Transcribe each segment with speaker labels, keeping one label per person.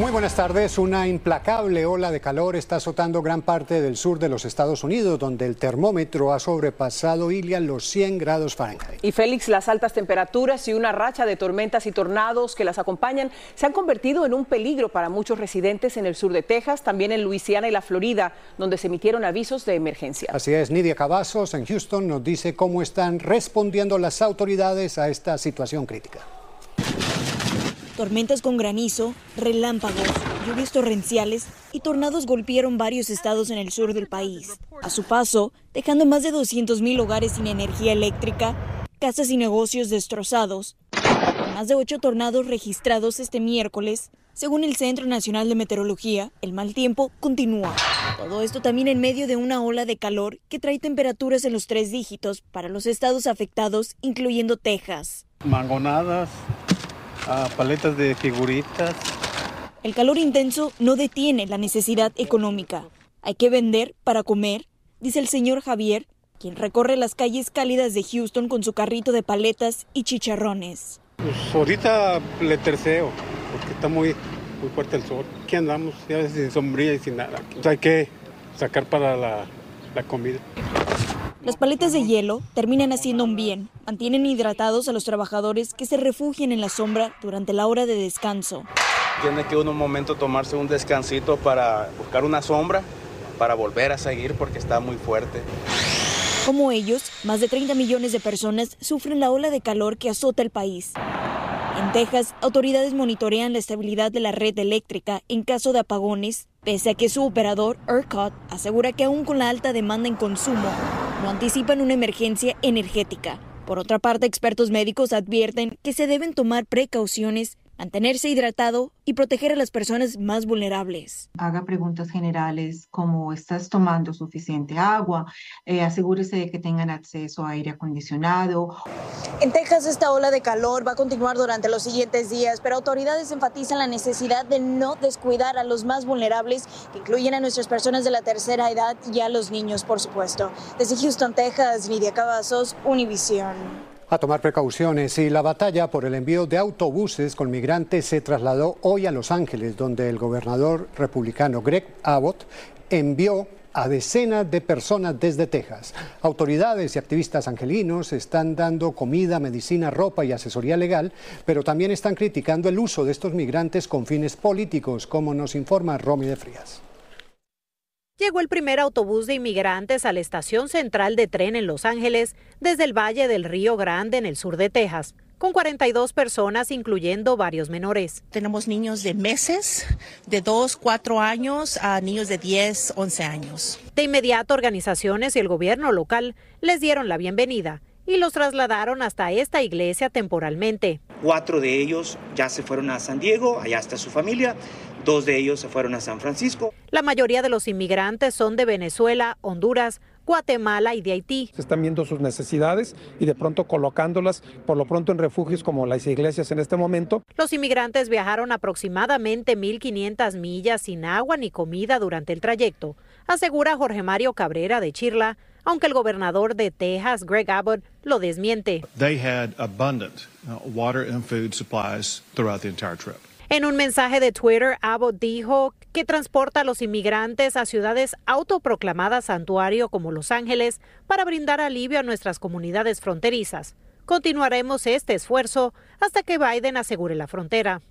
Speaker 1: Muy buenas tardes. Una implacable ola de calor está azotando gran parte del sur de los Estados Unidos, donde el termómetro ha sobrepasado, Ilia, los 100 grados Fahrenheit.
Speaker 2: Y Félix, las altas temperaturas y una racha de tormentas y tornados que las acompañan se han convertido en un peligro para muchos residentes en el sur de Texas, también en Luisiana y la Florida, donde se emitieron avisos de emergencia.
Speaker 1: Así es, Nidia Cavazos en Houston nos dice cómo están respondiendo las autoridades a esta situación crítica.
Speaker 3: Tormentas con granizo, relámpagos, lluvias torrenciales y tornados golpearon varios estados en el sur del país. A su paso, dejando más de 200.000 hogares sin energía eléctrica, casas y negocios destrozados. Más de ocho tornados registrados este miércoles. Según el Centro Nacional de Meteorología, el mal tiempo continúa. Todo esto también en medio de una ola de calor que trae temperaturas en los tres dígitos para los estados afectados, incluyendo Texas.
Speaker 4: Mangonadas, paletas de figuritas.
Speaker 3: El calor intenso no detiene la necesidad económica. Hay que vender para comer, dice el señor Javier, quien recorre las calles cálidas de Houston con su carrito de paletas y chicharrones.
Speaker 4: Pues ahorita le terceo, porque está muy, muy fuerte el sol. Aquí andamos, ya sin sombría y sin nada. hay que sacar para la, la comida.
Speaker 3: Las paletas de hielo terminan haciendo un bien. Mantienen hidratados a los trabajadores que se refugian en la sombra durante la hora de descanso.
Speaker 5: Tiene que uno un momento tomarse un descansito para buscar una sombra, para volver a seguir porque está muy fuerte.
Speaker 3: Como ellos, más de 30 millones de personas sufren la ola de calor que azota el país. En Texas, autoridades monitorean la estabilidad de la red eléctrica en caso de apagones, pese a que su operador, ERCOT, asegura que aún con la alta demanda en consumo, no anticipan una emergencia energética. Por otra parte, expertos médicos advierten que se deben tomar precauciones mantenerse hidratado y proteger a las personas más vulnerables.
Speaker 6: Haga preguntas generales como ¿estás tomando suficiente agua? Eh, asegúrese de que tengan acceso a aire acondicionado.
Speaker 3: En Texas esta ola de calor va a continuar durante los siguientes días, pero autoridades enfatizan la necesidad de no descuidar a los más vulnerables, que incluyen a nuestras personas de la tercera edad y a los niños, por supuesto. Desde Houston, Texas, Lidia Cavazos, Univision
Speaker 1: a tomar precauciones y la batalla por el envío de autobuses con migrantes se trasladó hoy a Los Ángeles, donde el gobernador republicano Greg Abbott envió a decenas de personas desde Texas. Autoridades y activistas angelinos están dando comida, medicina, ropa y asesoría legal, pero también están criticando el uso de estos migrantes con fines políticos, como nos informa Romy de Frías
Speaker 7: llegó el primer autobús de inmigrantes a la estación central de tren en Los Ángeles desde el Valle del Río Grande en el sur de Texas con 42 personas, incluyendo varios menores.
Speaker 8: Tenemos niños de meses, de 2, 4 años a niños de 10, 11 años.
Speaker 7: De inmediato, organizaciones y el gobierno local les dieron la bienvenida y los trasladaron hasta esta iglesia temporalmente.
Speaker 9: Cuatro de ellos ya se fueron a San Diego, allá está su familia. Dos de ellos se fueron a San Francisco.
Speaker 7: La mayoría de los inmigrantes son de Venezuela, Honduras, Guatemala y de Haití.
Speaker 10: Se están viendo sus necesidades y de pronto colocándolas por lo pronto en refugios como las iglesias en este momento.
Speaker 7: Los inmigrantes viajaron aproximadamente 1.500 millas sin agua ni comida durante el trayecto, asegura Jorge Mario Cabrera de Chirla, aunque el gobernador de Texas, Greg Abbott, lo desmiente.
Speaker 11: They had abundant uh, water and food supplies throughout the entire trip.
Speaker 7: En un mensaje de Twitter, Abbott dijo que transporta a los inmigrantes a ciudades autoproclamadas santuario como Los Ángeles para brindar alivio a nuestras comunidades fronterizas. Continuaremos este esfuerzo hasta que Biden asegure la frontera.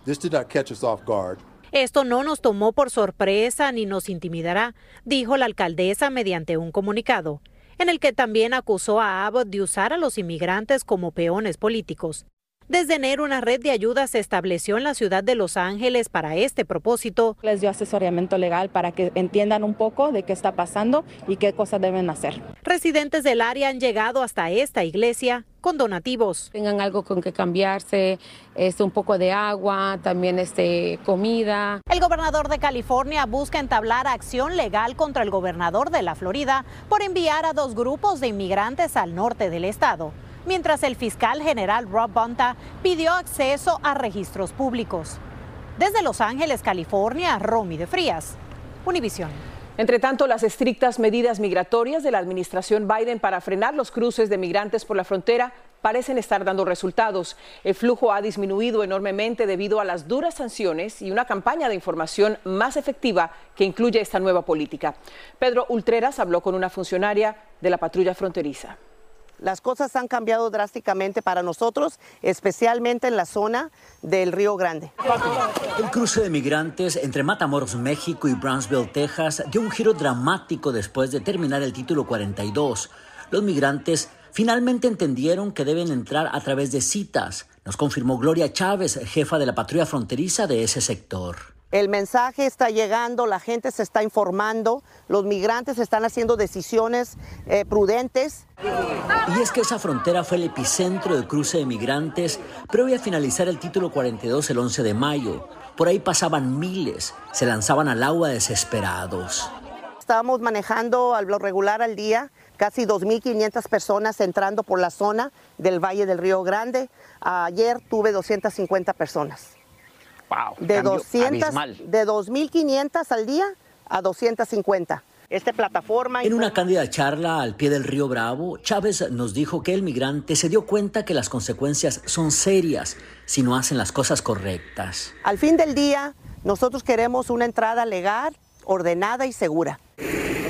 Speaker 7: Esto no nos tomó por sorpresa ni nos intimidará, dijo la alcaldesa mediante un comunicado, en el que también acusó a Abbott de usar a los inmigrantes como peones políticos. Desde enero, una red de ayuda se estableció en la ciudad de Los Ángeles para este propósito.
Speaker 12: Les dio asesoramiento legal para que entiendan un poco de qué está pasando y qué cosas deben hacer.
Speaker 7: Residentes del área han llegado hasta esta iglesia con donativos.
Speaker 13: Tengan algo con que cambiarse, este, un poco de agua, también este, comida.
Speaker 7: El gobernador de California busca entablar acción legal contra el gobernador de la Florida por enviar a dos grupos de inmigrantes al norte del estado mientras el fiscal general Rob Bonta pidió acceso a registros públicos. Desde Los Ángeles, California, Romy de Frías, Univisión.
Speaker 2: Entre tanto, las estrictas medidas migratorias de la administración Biden para frenar los cruces de migrantes por la frontera parecen estar dando resultados. El flujo ha disminuido enormemente debido a las duras sanciones y una campaña de información más efectiva que incluye esta nueva política. Pedro Ultreras habló con una funcionaria de la patrulla fronteriza.
Speaker 14: Las cosas han cambiado drásticamente para nosotros, especialmente en la zona del Río Grande.
Speaker 15: El cruce de migrantes entre Matamoros, México y Brownsville, Texas, dio un giro dramático después de terminar el título 42. Los migrantes finalmente entendieron que deben entrar a través de citas, nos confirmó Gloria Chávez, jefa de la patrulla fronteriza de ese sector.
Speaker 14: El mensaje está llegando, la gente se está informando, los migrantes están haciendo decisiones eh, prudentes.
Speaker 15: Y es que esa frontera fue el epicentro del cruce de migrantes previo a finalizar el título 42 el 11 de mayo. Por ahí pasaban miles, se lanzaban al agua desesperados.
Speaker 14: Estábamos manejando a lo regular al día, casi 2.500 personas entrando por la zona del Valle del Río Grande. Ayer tuve 250 personas. De 200, de 2.500 al día a 250. Esta plataforma.
Speaker 15: En una cándida charla al pie del río Bravo, Chávez nos dijo que el migrante se dio cuenta que las consecuencias son serias si no hacen las cosas correctas.
Speaker 14: Al fin del día, nosotros queremos una entrada legal, ordenada y segura.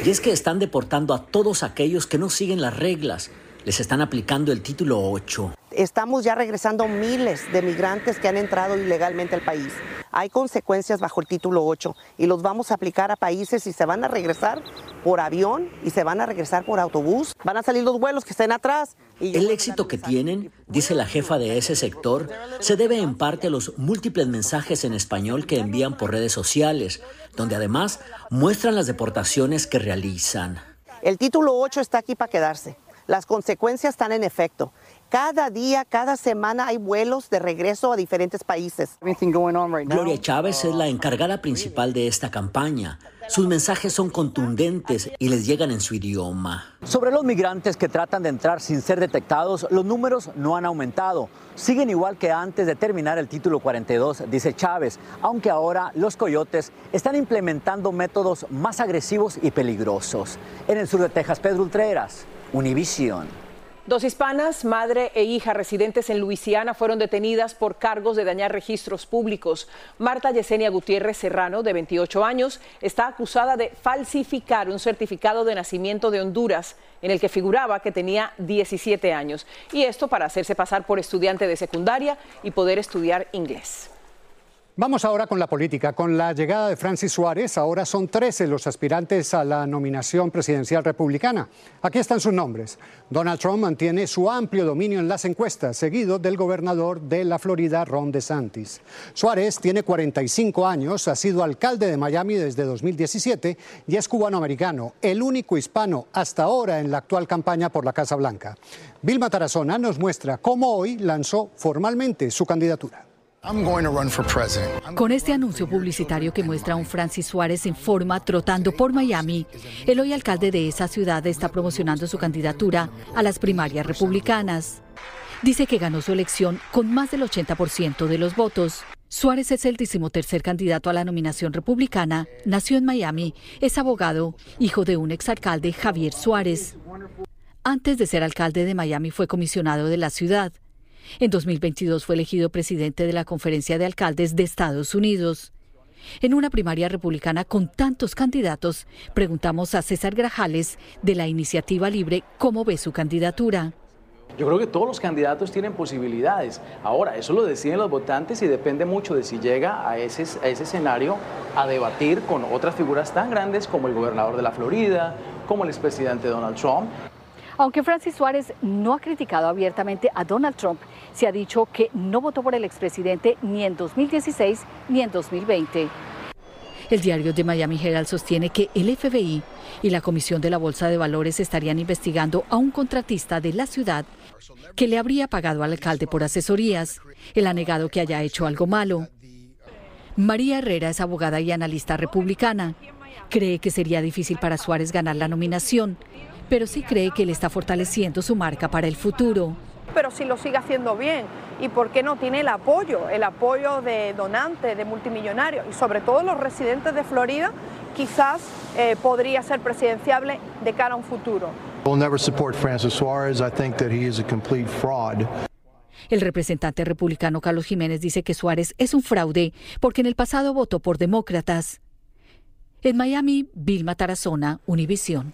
Speaker 15: Y es que están deportando a todos aquellos que no siguen las reglas. Les están aplicando el título 8.
Speaker 14: Estamos ya regresando miles de migrantes que han entrado ilegalmente al país. Hay consecuencias bajo el título 8 y los vamos a aplicar a países y se van a regresar por avión y se van a regresar por autobús. Van a salir los vuelos que estén atrás. Y
Speaker 15: el éxito que tienen, dice la jefa de ese sector, se debe en parte a los múltiples mensajes en español que envían por redes sociales, donde además muestran las deportaciones que realizan.
Speaker 14: El título 8 está aquí para quedarse. Las consecuencias están en efecto. Cada día, cada semana hay vuelos de regreso a diferentes países.
Speaker 15: Gloria Chávez es la encargada principal de esta campaña. Sus mensajes son contundentes y les llegan en su idioma.
Speaker 16: Sobre los migrantes que tratan de entrar sin ser detectados, los números no han aumentado. Siguen igual que antes de terminar el título 42, dice Chávez, aunque ahora los coyotes están implementando métodos más agresivos y peligrosos. En el sur de Texas, Pedro Ultreras, Univision.
Speaker 2: Dos hispanas, madre e hija residentes en Luisiana, fueron detenidas por cargos de dañar registros públicos. Marta Yesenia Gutiérrez Serrano, de 28 años, está acusada de falsificar un certificado de nacimiento de Honduras en el que figuraba que tenía 17 años. Y esto para hacerse pasar por estudiante de secundaria y poder estudiar inglés.
Speaker 1: Vamos ahora con la política. Con la llegada de Francis Suárez, ahora son 13 los aspirantes a la nominación presidencial republicana. Aquí están sus nombres. Donald Trump mantiene su amplio dominio en las encuestas, seguido del gobernador de la Florida, Ron DeSantis. Suárez tiene 45 años, ha sido alcalde de Miami desde 2017 y es cubanoamericano, el único hispano hasta ahora en la actual campaña por la Casa Blanca. Vilma Tarazona nos muestra cómo hoy lanzó formalmente su candidatura.
Speaker 17: Con este anuncio publicitario que muestra a un Francis Suárez en forma trotando por Miami, el hoy alcalde de esa ciudad está promocionando su candidatura a las primarias republicanas. Dice que ganó su elección con más del 80% de los votos. Suárez es el decimotercer candidato a la nominación republicana, nació en Miami, es abogado, hijo de un exalcalde Javier Suárez. Antes de ser alcalde de Miami fue comisionado de la ciudad. En 2022 fue elegido presidente de la Conferencia de Alcaldes de Estados Unidos. En una primaria republicana con tantos candidatos, preguntamos a César Grajales de la Iniciativa Libre cómo ve su candidatura.
Speaker 3: Yo creo que todos los candidatos tienen posibilidades. Ahora, eso lo deciden los votantes y depende mucho de si llega a ese, a ese escenario a debatir con otras figuras tan grandes como el gobernador de la Florida, como el expresidente Donald Trump.
Speaker 17: Aunque Francis Suárez no ha criticado abiertamente a Donald Trump, se ha dicho que no votó por el expresidente ni en 2016 ni en 2020. El diario de Miami Herald sostiene que el FBI y la Comisión de la Bolsa de Valores estarían investigando a un contratista de la ciudad que le habría pagado al alcalde por asesorías. Él ha negado que haya hecho algo malo. María Herrera es abogada y analista republicana. Cree que sería difícil para Suárez ganar la nominación, pero sí cree que él está fortaleciendo su marca para el futuro
Speaker 18: pero si lo sigue haciendo bien. ¿Y por qué no tiene el apoyo, el apoyo de donantes, de multimillonarios y sobre todo los residentes de Florida? Quizás eh, podría ser presidenciable de cara a un futuro.
Speaker 17: El representante republicano Carlos Jiménez dice que Suárez es un fraude porque en el pasado votó por demócratas. En Miami, Vilma Tarazona, Univisión.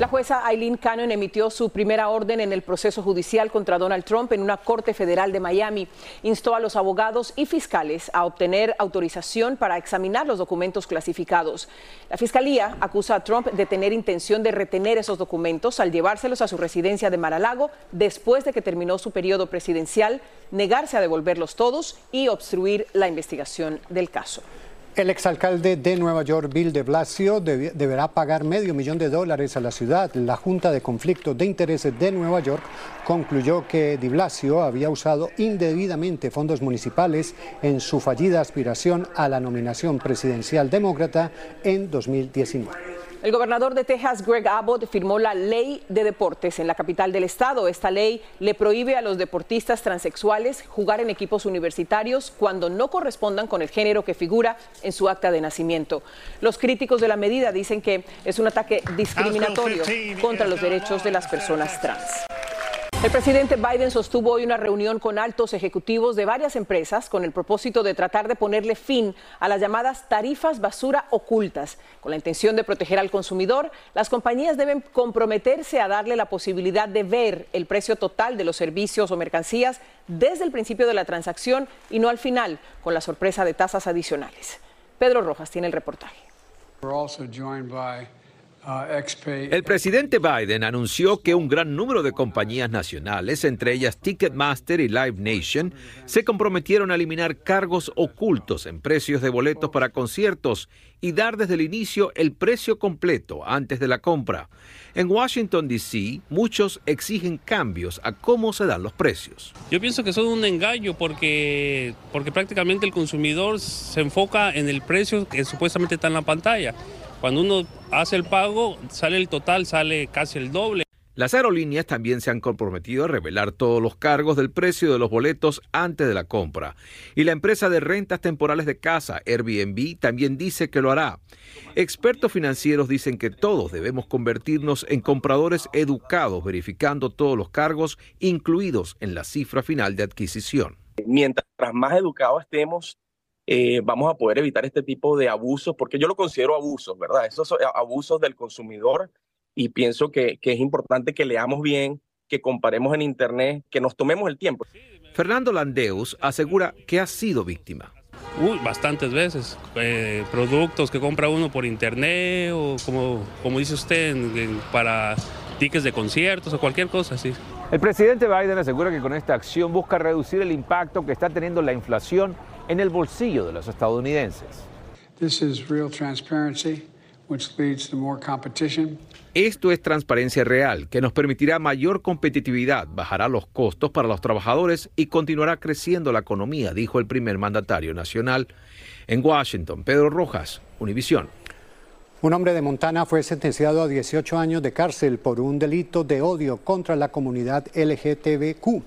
Speaker 2: La jueza Eileen Cannon emitió su primera orden en el proceso judicial contra Donald Trump en una corte federal de Miami. Instó a los abogados y fiscales a obtener autorización para examinar los documentos clasificados. La fiscalía acusa a Trump de tener intención de retener esos documentos al llevárselos a su residencia de Mar-a-Lago después de que terminó su periodo presidencial, negarse a devolverlos todos y obstruir la investigación del caso.
Speaker 1: El exalcalde de Nueva York, Bill de Blasio, deberá pagar medio millón de dólares a la ciudad. La Junta de Conflictos de Intereses de Nueva York concluyó que de Blasio había usado indebidamente fondos municipales en su fallida aspiración a la nominación presidencial demócrata en 2019.
Speaker 2: El gobernador de Texas, Greg Abbott, firmó la ley de deportes en la capital del estado. Esta ley le prohíbe a los deportistas transexuales jugar en equipos universitarios cuando no correspondan con el género que figura en su acta de nacimiento. Los críticos de la medida dicen que es un ataque discriminatorio contra los derechos de las personas trans. El presidente Biden sostuvo hoy una reunión con altos ejecutivos de varias empresas con el propósito de tratar de ponerle fin a las llamadas tarifas basura ocultas. Con la intención de proteger al consumidor, las compañías deben comprometerse a darle la posibilidad de ver el precio total de los servicios o mercancías desde el principio de la transacción y no al final, con la sorpresa de tasas adicionales. Pedro Rojas tiene el reportaje.
Speaker 7: El presidente Biden anunció que un gran número de compañías nacionales, entre ellas Ticketmaster y Live Nation, se comprometieron a eliminar cargos ocultos en precios de boletos para conciertos y dar desde el inicio el precio completo antes de la compra. En Washington, D.C., muchos exigen cambios a cómo se dan los precios.
Speaker 19: Yo pienso que son un engaño porque, porque prácticamente el consumidor se enfoca en el precio que supuestamente está en la pantalla cuando uno hace el pago, sale el total, sale casi el doble.
Speaker 7: Las aerolíneas también se han comprometido a revelar todos los cargos del precio de los boletos antes de la compra. Y la empresa de rentas temporales de casa, Airbnb, también dice que lo hará. Expertos financieros dicen que todos debemos convertirnos en compradores educados, verificando todos los cargos incluidos en la cifra final de adquisición.
Speaker 20: Mientras más educados estemos, eh, vamos a poder evitar este tipo de abusos, porque yo lo considero abusos, ¿verdad? Esos son abusos del consumidor y pienso que, que es importante que leamos bien, que comparemos en Internet, que nos tomemos el tiempo.
Speaker 7: Fernando Landeus asegura que ha sido víctima.
Speaker 19: Uy, bastantes veces. Eh, productos que compra uno por internet o como, como dice usted, para tickets de conciertos o cualquier cosa así.
Speaker 7: El presidente Biden asegura que con esta acción busca reducir el impacto que está teniendo la inflación en el bolsillo de los estadounidenses. Esto es transparencia real que nos permitirá mayor competitividad, bajará los costos para los trabajadores y continuará creciendo la economía, dijo el primer mandatario nacional. En Washington, Pedro Rojas, Univisión.
Speaker 1: Un hombre de Montana fue sentenciado a 18 años de cárcel por un delito de odio contra la comunidad LGTBQ.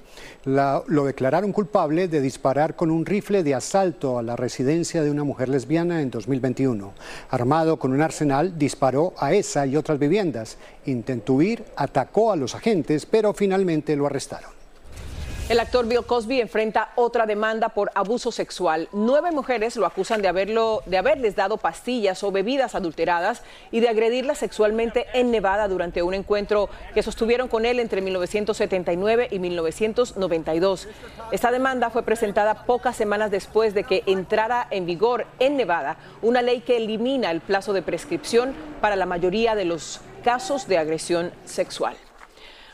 Speaker 1: lo declararon culpable de disparar con un rifle de asalto a la residencia de una mujer lesbiana en 2021. Armado con un arsenal, disparó a esa y otras viviendas. Intentó huir, atacó a los agentes, pero finalmente lo arrestaron.
Speaker 2: El actor Bill Cosby enfrenta otra demanda por abuso sexual. Nueve mujeres lo acusan de, haberlo, de haberles dado pastillas o bebidas adulteradas y de agredirla sexualmente en Nevada durante un encuentro que sostuvieron con él entre 1979 y 1992. Esta demanda fue presentada pocas semanas después de que entrara en vigor en Nevada una ley que elimina el plazo de prescripción para la mayoría de los casos de agresión sexual.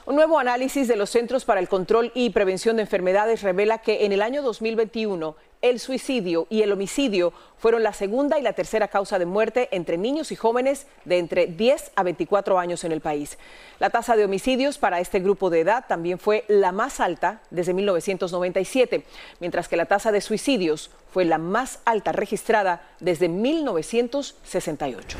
Speaker 2: Un nuevo análisis de los Centros para el Control y Prevención de Enfermedades revela que en el año 2021 el suicidio y el homicidio fueron la segunda y la tercera causa de muerte entre niños y jóvenes de entre 10 a 24 años en el país. La tasa de homicidios para este grupo de edad también fue la más alta desde 1997, mientras que la tasa de suicidios fue la más alta registrada desde 1968.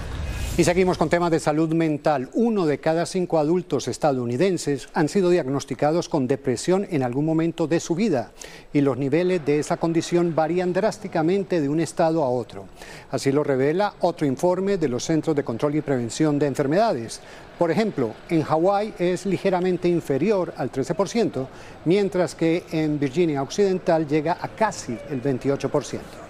Speaker 1: Y seguimos con temas de salud mental. Uno de cada cinco adultos estadounidenses han sido diagnosticados con depresión en algún momento de su vida y los niveles de esa condición varían drásticamente de un estado a otro. Así lo revela otro informe de los Centros de Control y Prevención de Enfermedades. Por ejemplo, en Hawái es ligeramente inferior al 13%, mientras que en Virginia Occidental llega a casi el 28%.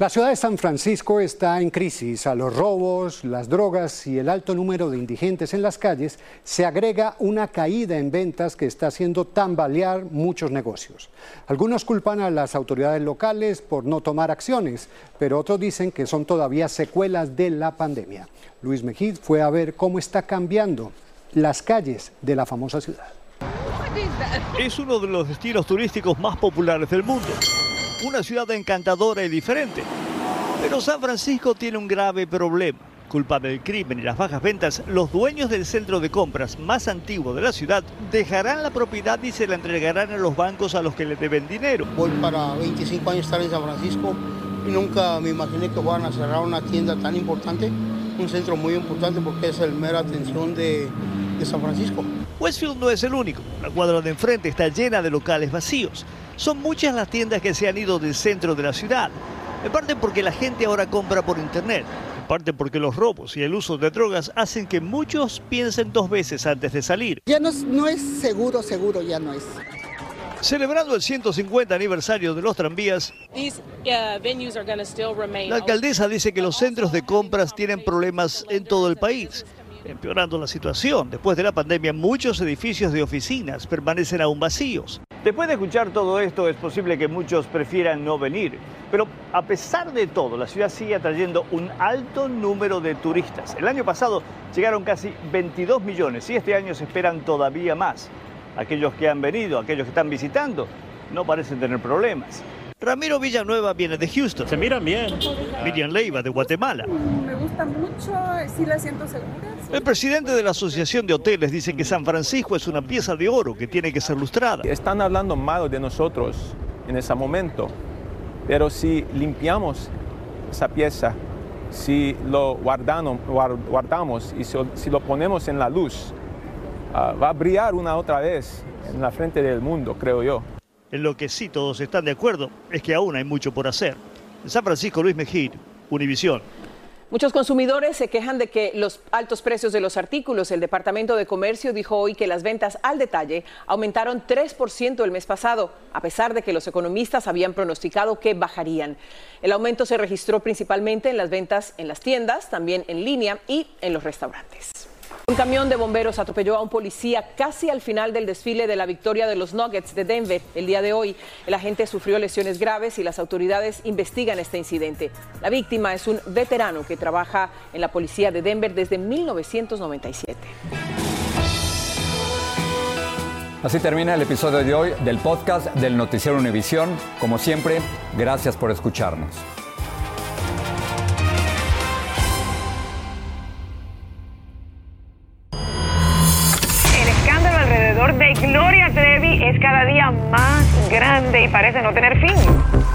Speaker 1: La ciudad de San Francisco está en crisis. A los robos, las drogas y el alto número de indigentes en las calles se agrega una caída en ventas que está haciendo tambalear muchos negocios. Algunos culpan a las autoridades locales por no tomar acciones, pero otros dicen que son todavía secuelas de la pandemia. Luis Mejid fue a ver cómo está cambiando las calles de la famosa ciudad.
Speaker 21: Es uno de los destinos turísticos más populares del mundo una ciudad encantadora y diferente. Pero San Francisco tiene un grave problema. Culpa del crimen y las bajas ventas, los dueños del centro de compras más antiguo de la ciudad dejarán la propiedad y se la entregarán a los bancos a los que le deben dinero.
Speaker 22: Voy para 25 años estar en San Francisco y nunca me imaginé que fueran a cerrar una tienda tan importante, un centro muy importante porque es el mera atención de, de San Francisco.
Speaker 21: Westfield no es el único. La cuadra de enfrente está llena de locales vacíos. Son muchas las tiendas que se han ido del centro de la ciudad, en parte porque la gente ahora compra por internet, en parte porque los robos y el uso de drogas hacen que muchos piensen dos veces antes de salir.
Speaker 23: Ya no, no es seguro, seguro ya no es.
Speaker 21: Celebrando el 150 aniversario de los tranvías, la alcaldesa dice que los centros de compras tienen problemas en todo el país empeorando la situación. Después de la pandemia, muchos edificios de oficinas permanecen aún vacíos. Después de escuchar todo esto, es posible que muchos prefieran no venir. Pero a pesar de todo, la ciudad sigue atrayendo un alto número de turistas. El año pasado llegaron casi 22 millones y este año se esperan todavía más. Aquellos que han venido, aquellos que están visitando, no parecen tener problemas. Ramiro Villanueva viene de Houston.
Speaker 24: Se miran bien.
Speaker 21: Miriam Leiva de Guatemala.
Speaker 25: Me gusta mucho, sí la siento segura.
Speaker 21: El presidente de la Asociación de Hoteles dice que San Francisco es una pieza de oro que tiene que ser lustrada.
Speaker 26: Están hablando mal de nosotros en ese momento, pero si limpiamos esa pieza, si lo guardamos, guardamos y si lo ponemos en la luz, ah, va a brillar una otra vez en la frente del mundo, creo yo.
Speaker 21: En lo que sí todos están de acuerdo es que aún hay mucho por hacer. San Francisco, Luis Mejía, Univisión.
Speaker 2: Muchos consumidores se quejan de que los altos precios de los artículos. El Departamento de Comercio dijo hoy que las ventas al detalle aumentaron 3% el mes pasado, a pesar de que los economistas habían pronosticado que bajarían. El aumento se registró principalmente en las ventas en las tiendas, también en línea y en los restaurantes. Un camión de bomberos atropelló a un policía casi al final del desfile de la victoria de los Nuggets de Denver el día de hoy. El agente sufrió lesiones graves y las autoridades investigan este incidente. La víctima es un veterano que trabaja en la policía de Denver desde 1997.
Speaker 27: Así termina el episodio de hoy del podcast del Noticiero Univisión. Como siempre, gracias por escucharnos.
Speaker 20: Parece no tener fin.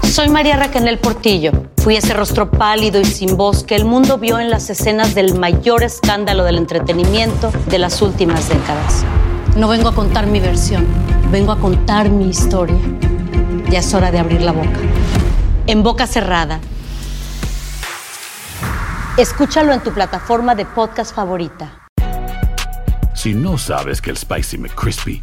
Speaker 28: Soy María Raquel Portillo. Fui ese rostro pálido y sin voz que el mundo vio en las escenas del mayor escándalo del entretenimiento de las últimas décadas. No vengo a contar mi versión, vengo a contar mi historia. Ya es hora de abrir la boca. En boca cerrada. Escúchalo en tu plataforma de podcast favorita.
Speaker 29: Si no sabes que el Spicy McCrispy